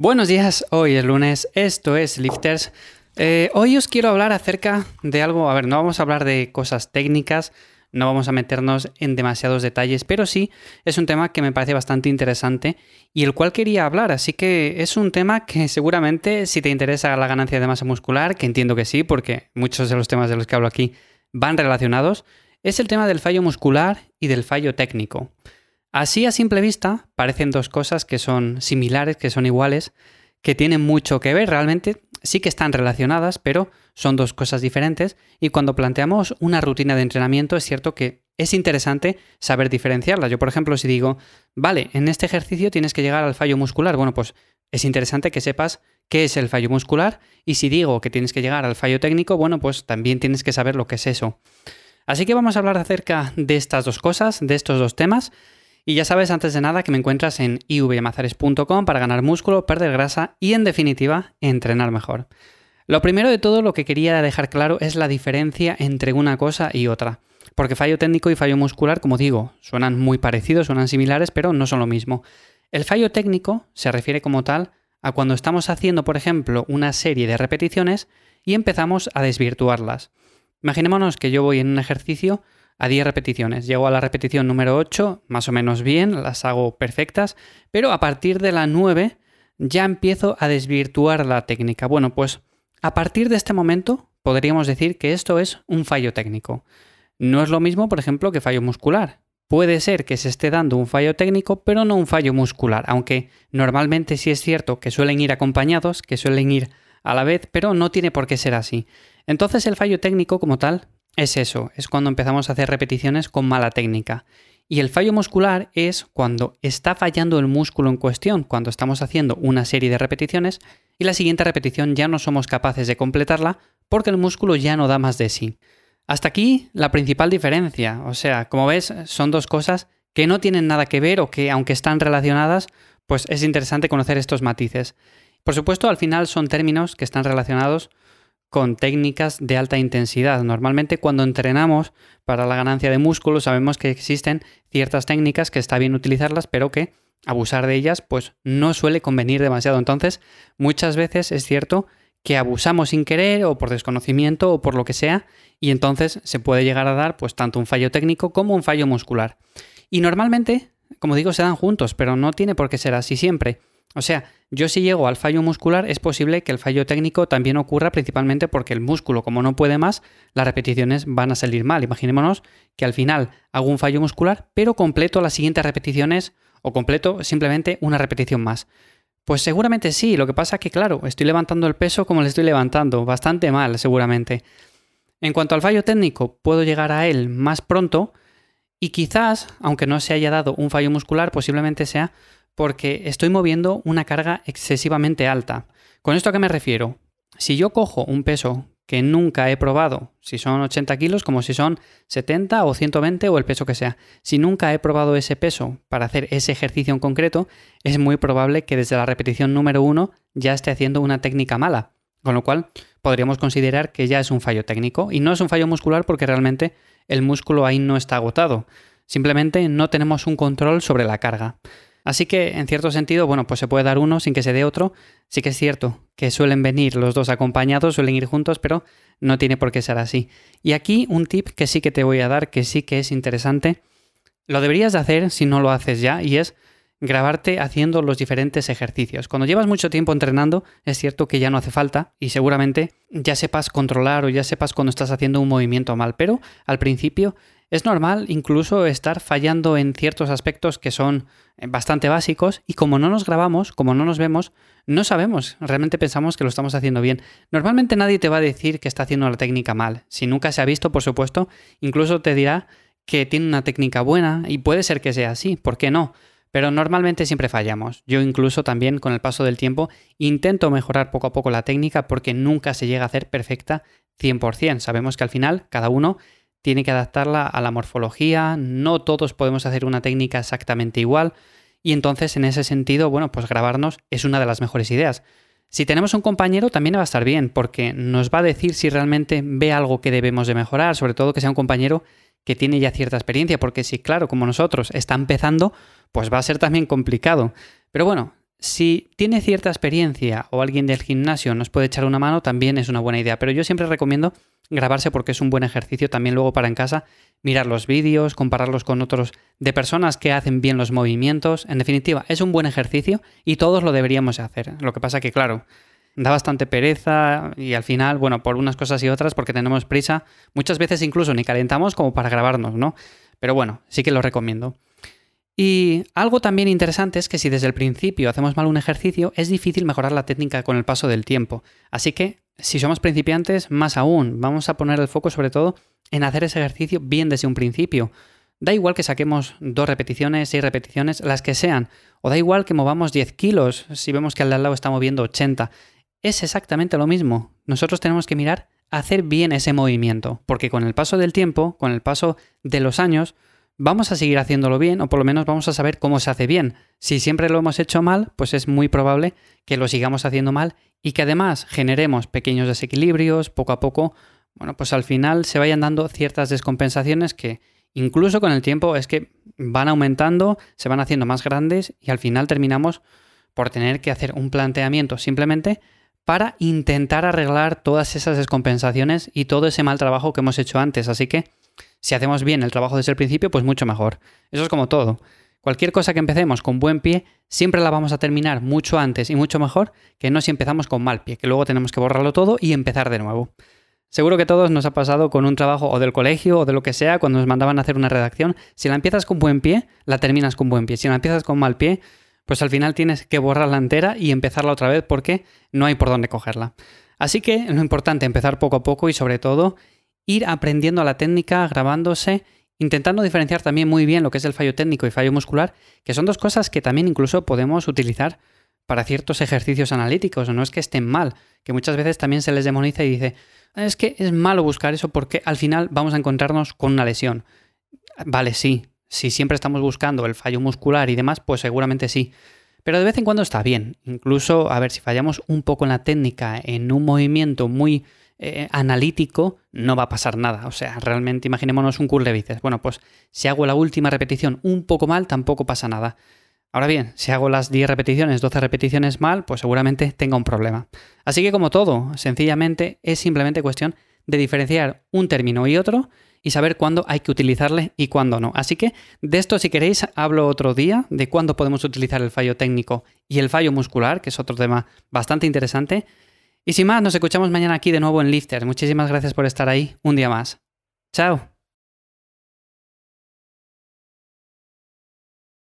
Buenos días, hoy es lunes, esto es Lifters. Eh, hoy os quiero hablar acerca de algo, a ver, no vamos a hablar de cosas técnicas, no vamos a meternos en demasiados detalles, pero sí es un tema que me parece bastante interesante y el cual quería hablar, así que es un tema que seguramente si te interesa la ganancia de masa muscular, que entiendo que sí, porque muchos de los temas de los que hablo aquí van relacionados, es el tema del fallo muscular y del fallo técnico. Así a simple vista parecen dos cosas que son similares, que son iguales, que tienen mucho que ver, realmente sí que están relacionadas, pero son dos cosas diferentes y cuando planteamos una rutina de entrenamiento es cierto que es interesante saber diferenciarlas. Yo, por ejemplo, si digo, vale, en este ejercicio tienes que llegar al fallo muscular, bueno, pues es interesante que sepas qué es el fallo muscular y si digo que tienes que llegar al fallo técnico, bueno, pues también tienes que saber lo que es eso. Así que vamos a hablar acerca de estas dos cosas, de estos dos temas. Y ya sabes, antes de nada, que me encuentras en ivmazares.com para ganar músculo, perder grasa y, en definitiva, entrenar mejor. Lo primero de todo, lo que quería dejar claro es la diferencia entre una cosa y otra. Porque fallo técnico y fallo muscular, como digo, suenan muy parecidos, suenan similares, pero no son lo mismo. El fallo técnico se refiere como tal a cuando estamos haciendo, por ejemplo, una serie de repeticiones y empezamos a desvirtuarlas. Imaginémonos que yo voy en un ejercicio a 10 repeticiones. Llego a la repetición número 8, más o menos bien, las hago perfectas, pero a partir de la 9 ya empiezo a desvirtuar la técnica. Bueno, pues a partir de este momento podríamos decir que esto es un fallo técnico. No es lo mismo, por ejemplo, que fallo muscular. Puede ser que se esté dando un fallo técnico, pero no un fallo muscular, aunque normalmente sí es cierto que suelen ir acompañados, que suelen ir a la vez, pero no tiene por qué ser así. Entonces el fallo técnico como tal es eso, es cuando empezamos a hacer repeticiones con mala técnica. Y el fallo muscular es cuando está fallando el músculo en cuestión, cuando estamos haciendo una serie de repeticiones y la siguiente repetición ya no somos capaces de completarla porque el músculo ya no da más de sí. Hasta aquí la principal diferencia, o sea, como ves, son dos cosas que no tienen nada que ver o que aunque están relacionadas, pues es interesante conocer estos matices. Por supuesto, al final son términos que están relacionados con técnicas de alta intensidad. Normalmente cuando entrenamos para la ganancia de músculo sabemos que existen ciertas técnicas que está bien utilizarlas, pero que abusar de ellas pues no suele convenir demasiado. Entonces, muchas veces es cierto que abusamos sin querer o por desconocimiento o por lo que sea y entonces se puede llegar a dar pues tanto un fallo técnico como un fallo muscular. Y normalmente, como digo, se dan juntos, pero no tiene por qué ser así siempre. O sea, yo si llego al fallo muscular es posible que el fallo técnico también ocurra principalmente porque el músculo, como no puede más, las repeticiones van a salir mal. Imaginémonos que al final hago un fallo muscular, pero completo las siguientes repeticiones o completo simplemente una repetición más. Pues seguramente sí, lo que pasa es que claro, estoy levantando el peso como le estoy levantando, bastante mal seguramente. En cuanto al fallo técnico, puedo llegar a él más pronto y quizás, aunque no se haya dado un fallo muscular, posiblemente sea porque estoy moviendo una carga excesivamente alta. ¿Con esto a qué me refiero? Si yo cojo un peso que nunca he probado, si son 80 kilos como si son 70 o 120 o el peso que sea, si nunca he probado ese peso para hacer ese ejercicio en concreto, es muy probable que desde la repetición número 1 ya esté haciendo una técnica mala. Con lo cual podríamos considerar que ya es un fallo técnico y no es un fallo muscular porque realmente el músculo ahí no está agotado. Simplemente no tenemos un control sobre la carga. Así que, en cierto sentido, bueno, pues se puede dar uno sin que se dé otro. Sí que es cierto que suelen venir los dos acompañados, suelen ir juntos, pero no tiene por qué ser así. Y aquí un tip que sí que te voy a dar, que sí que es interesante, lo deberías de hacer si no lo haces ya, y es grabarte haciendo los diferentes ejercicios. Cuando llevas mucho tiempo entrenando, es cierto que ya no hace falta y seguramente ya sepas controlar o ya sepas cuando estás haciendo un movimiento mal, pero al principio es normal incluso estar fallando en ciertos aspectos que son eh, bastante básicos y como no nos grabamos, como no nos vemos, no sabemos, realmente pensamos que lo estamos haciendo bien. Normalmente nadie te va a decir que está haciendo la técnica mal. Si nunca se ha visto, por supuesto, incluso te dirá que tiene una técnica buena y puede ser que sea así, ¿por qué no? Pero normalmente siempre fallamos. Yo incluso también con el paso del tiempo intento mejorar poco a poco la técnica porque nunca se llega a hacer perfecta 100%. Sabemos que al final cada uno tiene que adaptarla a la morfología, no todos podemos hacer una técnica exactamente igual y entonces en ese sentido, bueno, pues grabarnos es una de las mejores ideas. Si tenemos un compañero también va a estar bien porque nos va a decir si realmente ve algo que debemos de mejorar, sobre todo que sea un compañero que tiene ya cierta experiencia, porque si claro, como nosotros está empezando, pues va a ser también complicado. Pero bueno, si tiene cierta experiencia o alguien del gimnasio nos puede echar una mano, también es una buena idea. Pero yo siempre recomiendo grabarse porque es un buen ejercicio también luego para en casa mirar los vídeos, compararlos con otros de personas que hacen bien los movimientos. En definitiva, es un buen ejercicio y todos lo deberíamos hacer. Lo que pasa que, claro, da bastante pereza y al final, bueno, por unas cosas y otras, porque tenemos prisa, muchas veces incluso ni calentamos como para grabarnos, ¿no? Pero bueno, sí que lo recomiendo. Y algo también interesante es que si desde el principio hacemos mal un ejercicio, es difícil mejorar la técnica con el paso del tiempo. Así que, si somos principiantes, más aún, vamos a poner el foco sobre todo en hacer ese ejercicio bien desde un principio. Da igual que saquemos dos repeticiones, seis repeticiones, las que sean. O da igual que movamos 10 kilos si vemos que al de al lado está moviendo 80. Es exactamente lo mismo. Nosotros tenemos que mirar hacer bien ese movimiento, porque con el paso del tiempo, con el paso de los años, vamos a seguir haciéndolo bien o por lo menos vamos a saber cómo se hace bien. Si siempre lo hemos hecho mal, pues es muy probable que lo sigamos haciendo mal y que además generemos pequeños desequilibrios poco a poco. Bueno, pues al final se vayan dando ciertas descompensaciones que incluso con el tiempo es que van aumentando, se van haciendo más grandes y al final terminamos por tener que hacer un planteamiento simplemente para intentar arreglar todas esas descompensaciones y todo ese mal trabajo que hemos hecho antes. Así que si hacemos bien el trabajo desde el principio, pues mucho mejor. Eso es como todo. Cualquier cosa que empecemos con buen pie, siempre la vamos a terminar mucho antes y mucho mejor que no si empezamos con mal pie, que luego tenemos que borrarlo todo y empezar de nuevo. Seguro que todos nos ha pasado con un trabajo o del colegio o de lo que sea, cuando nos mandaban a hacer una redacción, si la empiezas con buen pie, la terminas con buen pie. Si la empiezas con mal pie, pues al final tienes que borrarla entera y empezarla otra vez porque no hay por dónde cogerla. Así que lo importante es empezar poco a poco y sobre todo ir aprendiendo la técnica, grabándose, intentando diferenciar también muy bien lo que es el fallo técnico y fallo muscular, que son dos cosas que también incluso podemos utilizar para ciertos ejercicios analíticos, no es que estén mal, que muchas veces también se les demoniza y dice, es que es malo buscar eso porque al final vamos a encontrarnos con una lesión. Vale, sí, si siempre estamos buscando el fallo muscular y demás, pues seguramente sí. Pero de vez en cuando está bien. Incluso, a ver, si fallamos un poco en la técnica, en un movimiento muy eh, analítico, no va a pasar nada. O sea, realmente imaginémonos un curl de bíceps. Bueno, pues si hago la última repetición un poco mal, tampoco pasa nada. Ahora bien, si hago las 10 repeticiones, 12 repeticiones mal, pues seguramente tenga un problema. Así que como todo, sencillamente es simplemente cuestión de diferenciar un término y otro y saber cuándo hay que utilizarle y cuándo no. Así que de esto, si queréis, hablo otro día de cuándo podemos utilizar el fallo técnico y el fallo muscular, que es otro tema bastante interesante. Y sin más, nos escuchamos mañana aquí de nuevo en Lifter. Muchísimas gracias por estar ahí un día más. Chao.